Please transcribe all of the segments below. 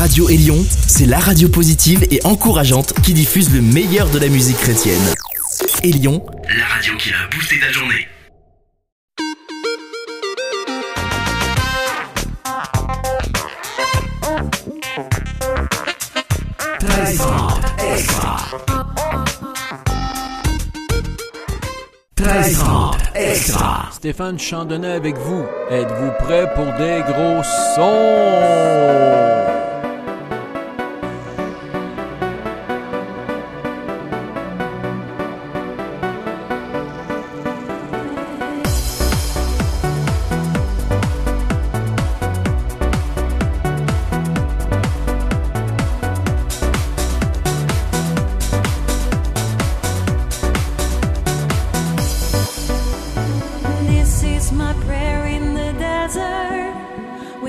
Radio Élion, c'est la radio positive et encourageante qui diffuse le meilleur de la musique chrétienne. Élion, la radio qui a boosté ta journée. extra. Stéphane Chandonnet avec vous. Êtes-vous prêt pour des gros sons?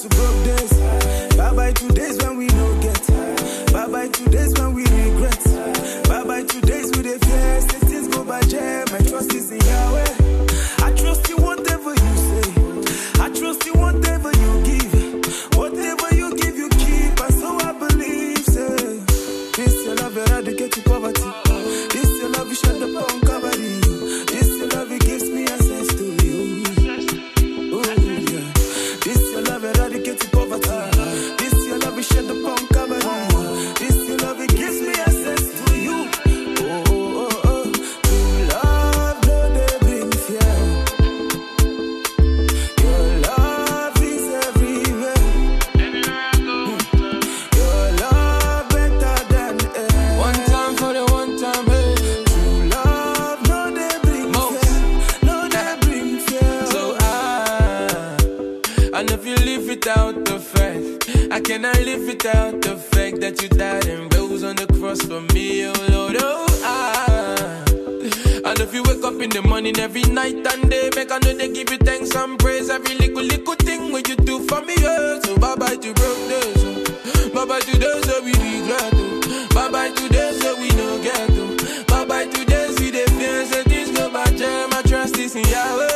to broke days. Bye bye to days when we don't get. Bye bye to days when we And if you live without the fact, I cannot live without the fact that you died and rose on the cross for me, oh Lord, oh I. And if you wake up in the morning every night and day, make I know they give you thanks and praise every little little thing what you do for me, oh. So bye bye to broke days, oh. bye bye to those that we regret, oh. bye bye to those that we no get, oh. bye bye to those we the fears that things go by jam. My trust is in Yahweh.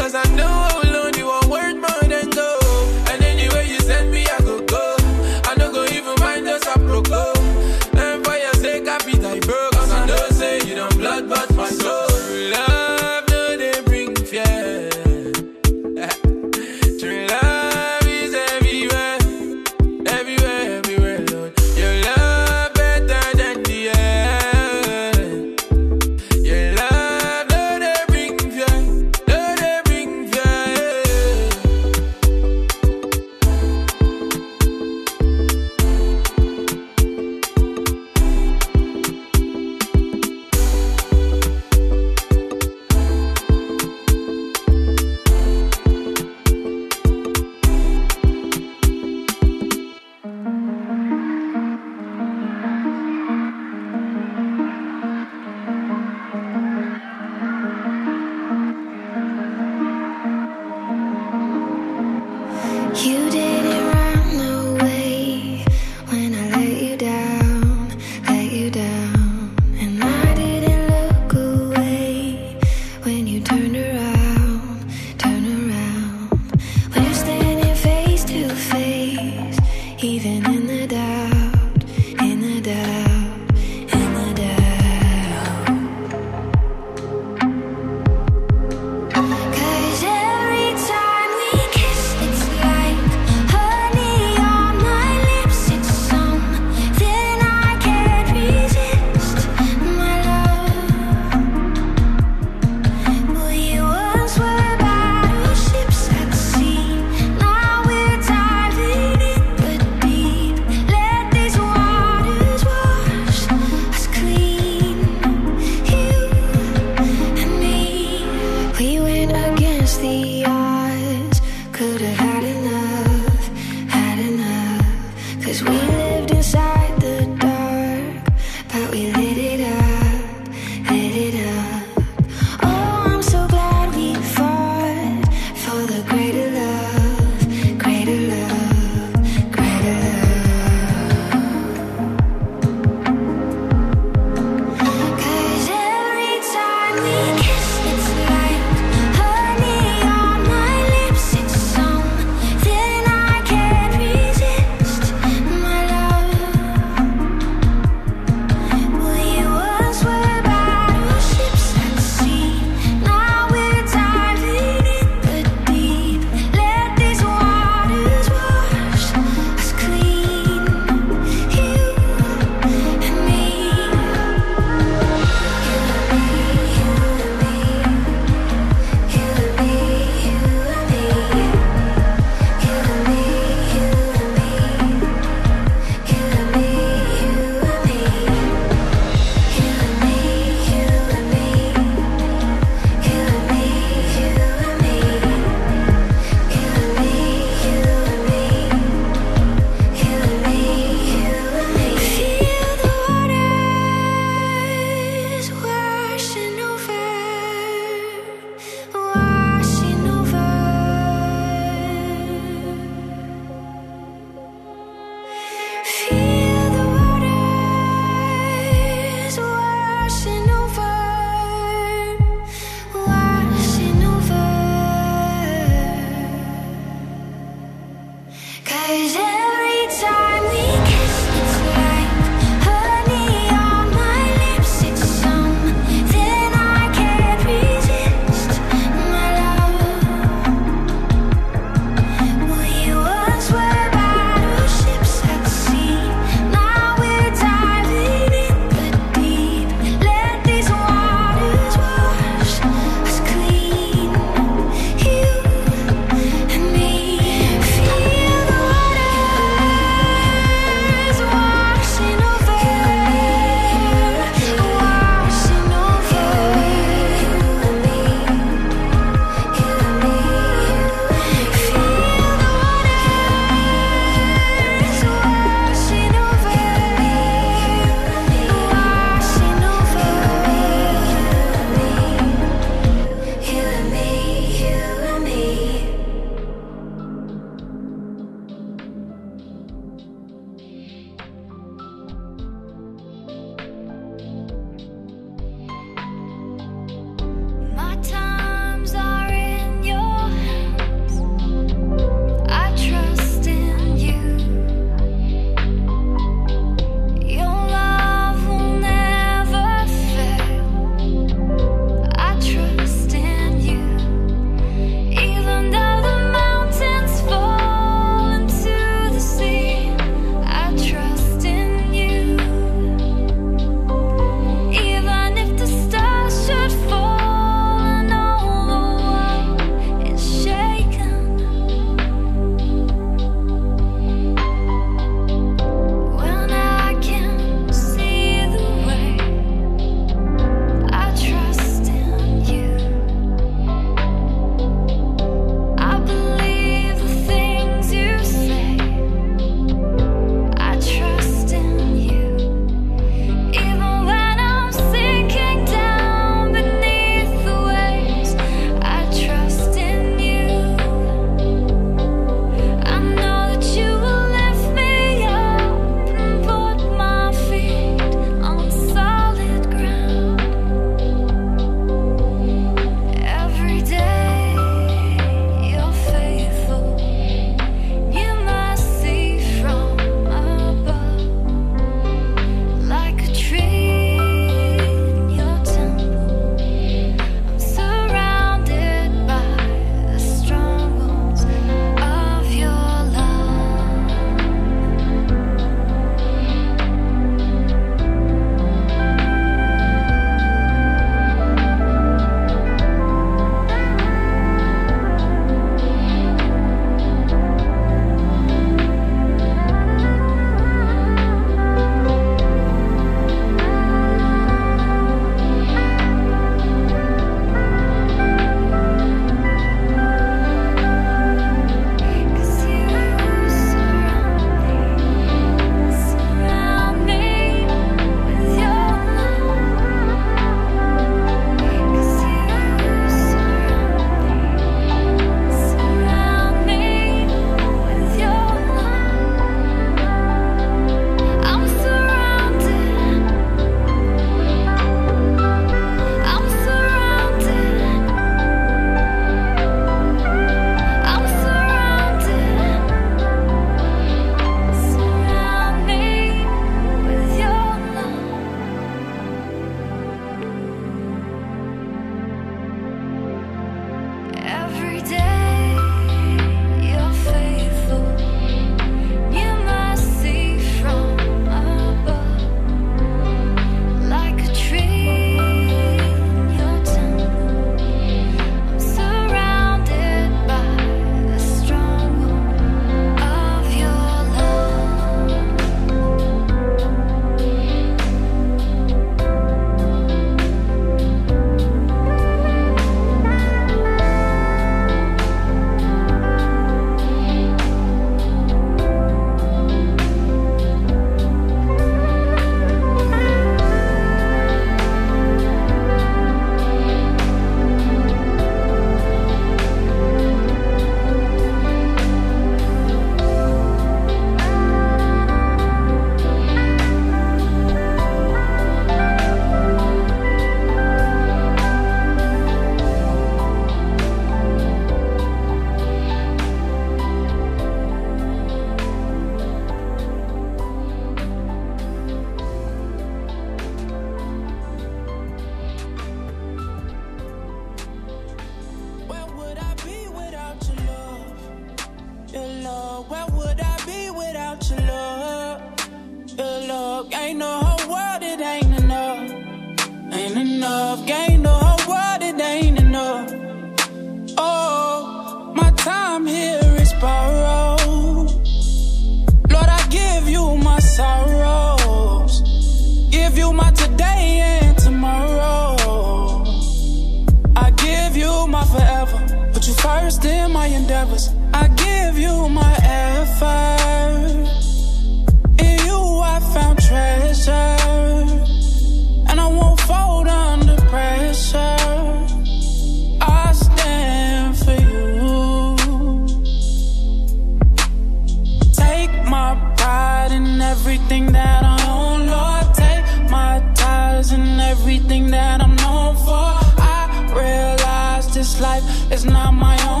Everything that I own, Lord. Take my ties and everything that I'm known for. I realize this life is not my own,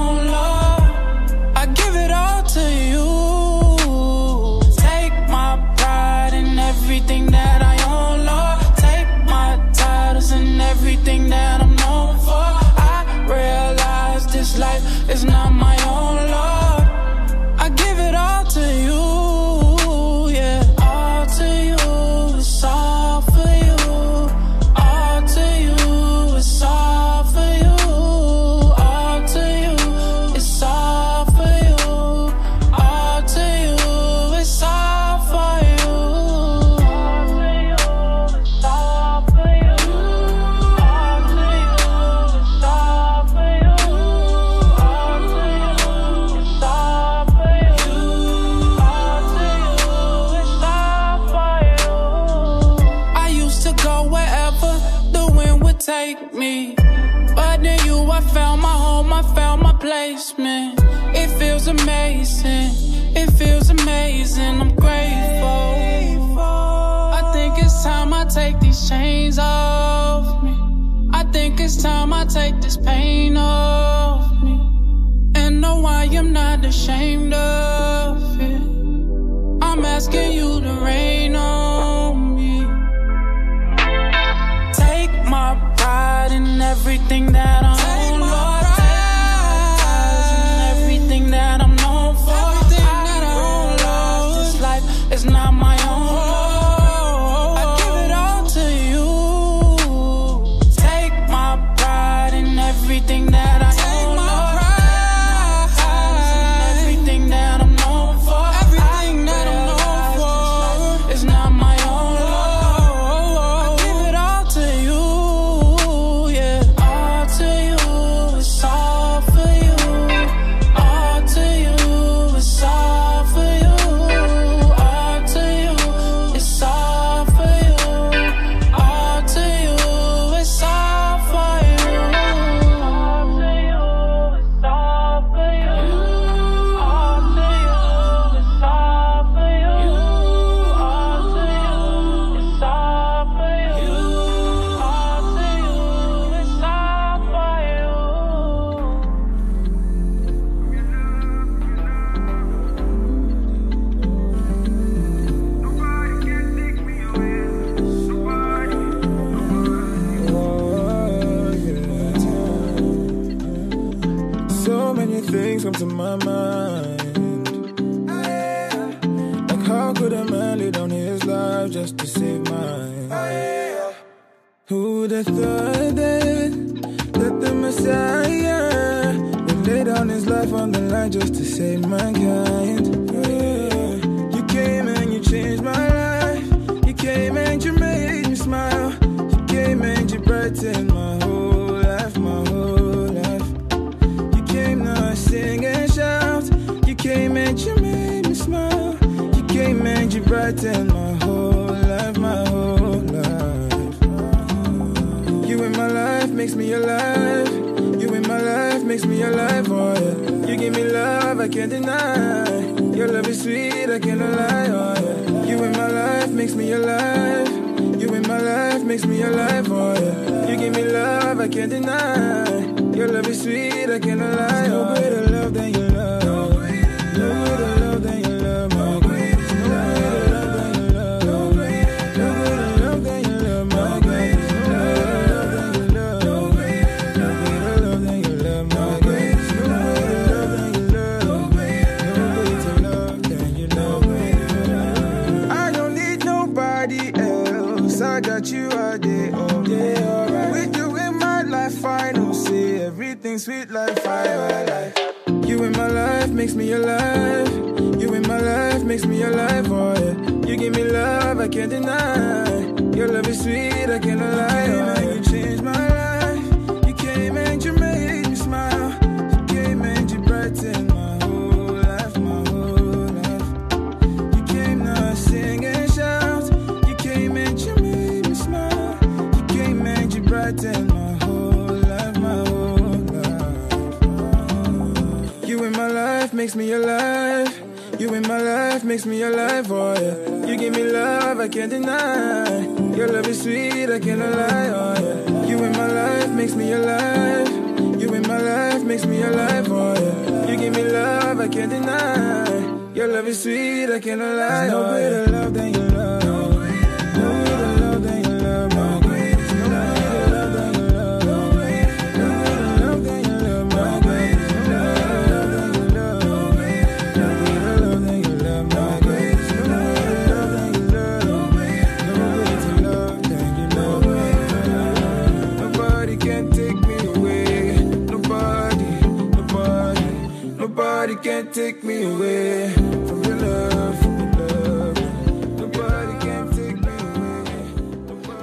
It feels amazing, it feels amazing. I'm grateful. I think it's time I take these chains off me. I think it's time I take this pain off me. And no, I am not ashamed of it. I'm asking you to rain on me. Take my pride in everything that I So many things come to my mind. Like, how could a man lay down his life just to save mine? Who would have thought that, that the Messiah would lay down his life on the line just to save mankind? You came and you changed my life. You came and you made me smile. You came and you brightened my came and you brightened my whole life, my whole life. You in my life makes me alive. You in my life makes me alive, oh yeah. You give me love I can't deny. Your love is sweet, I cannot lie, oh yeah. You in my life makes me alive. You in my life makes me alive, oh yeah. You give me love I can't deny. Your love is sweet, I cannot lie, oh No greater love than your love. No greater love You in my life makes me alive. You in my life makes me alive, oh yeah. You give me love I can't deny. Your love is sweet, I can't lie. Oh, you changed my life. You came and you made me smile. You came and you brightened my whole life, my whole life. You came now sing and shout. You came and you made me smile. You came and you brightened my life makes me alive. You in my life makes me alive, oh yeah. You give me love I can't deny. Your love is sweet, I cannot lie, oh yeah. You in my life makes me alive. You in my life makes me alive, oh yeah. You give me love I can't deny. Your love is sweet, I cannot lie, oh yeah. No greater love than your nobody can take me away from your love, from love. Nobody can take me away.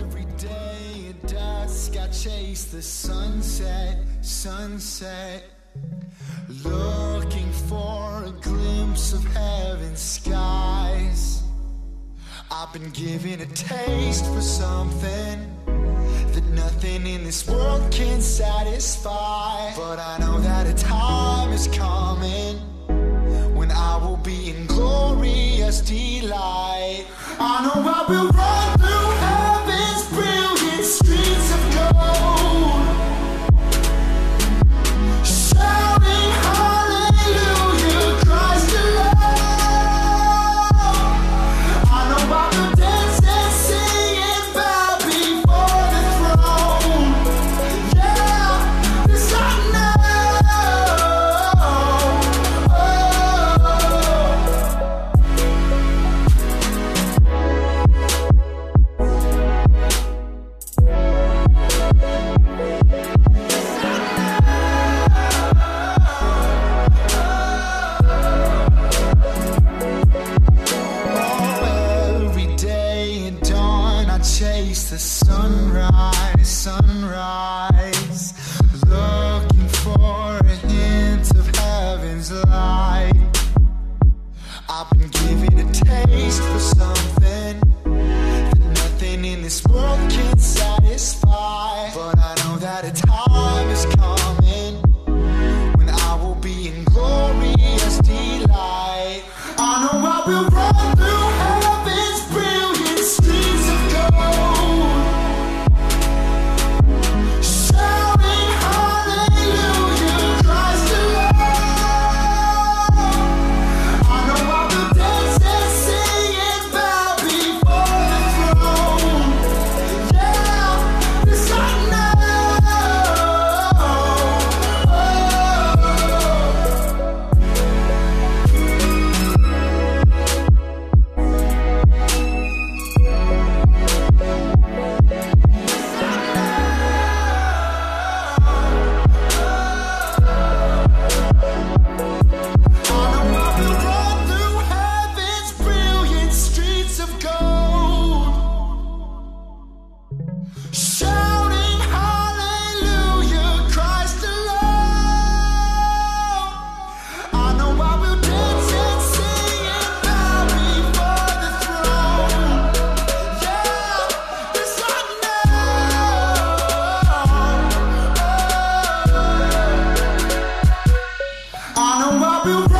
Every day at dusk, I chase the sunset, sunset. Looking for a glimpse of heaven's skies. I've been given a taste for something nothing in this world can satisfy. But I know that a time is coming when I will be in glorious delight. I know I will run will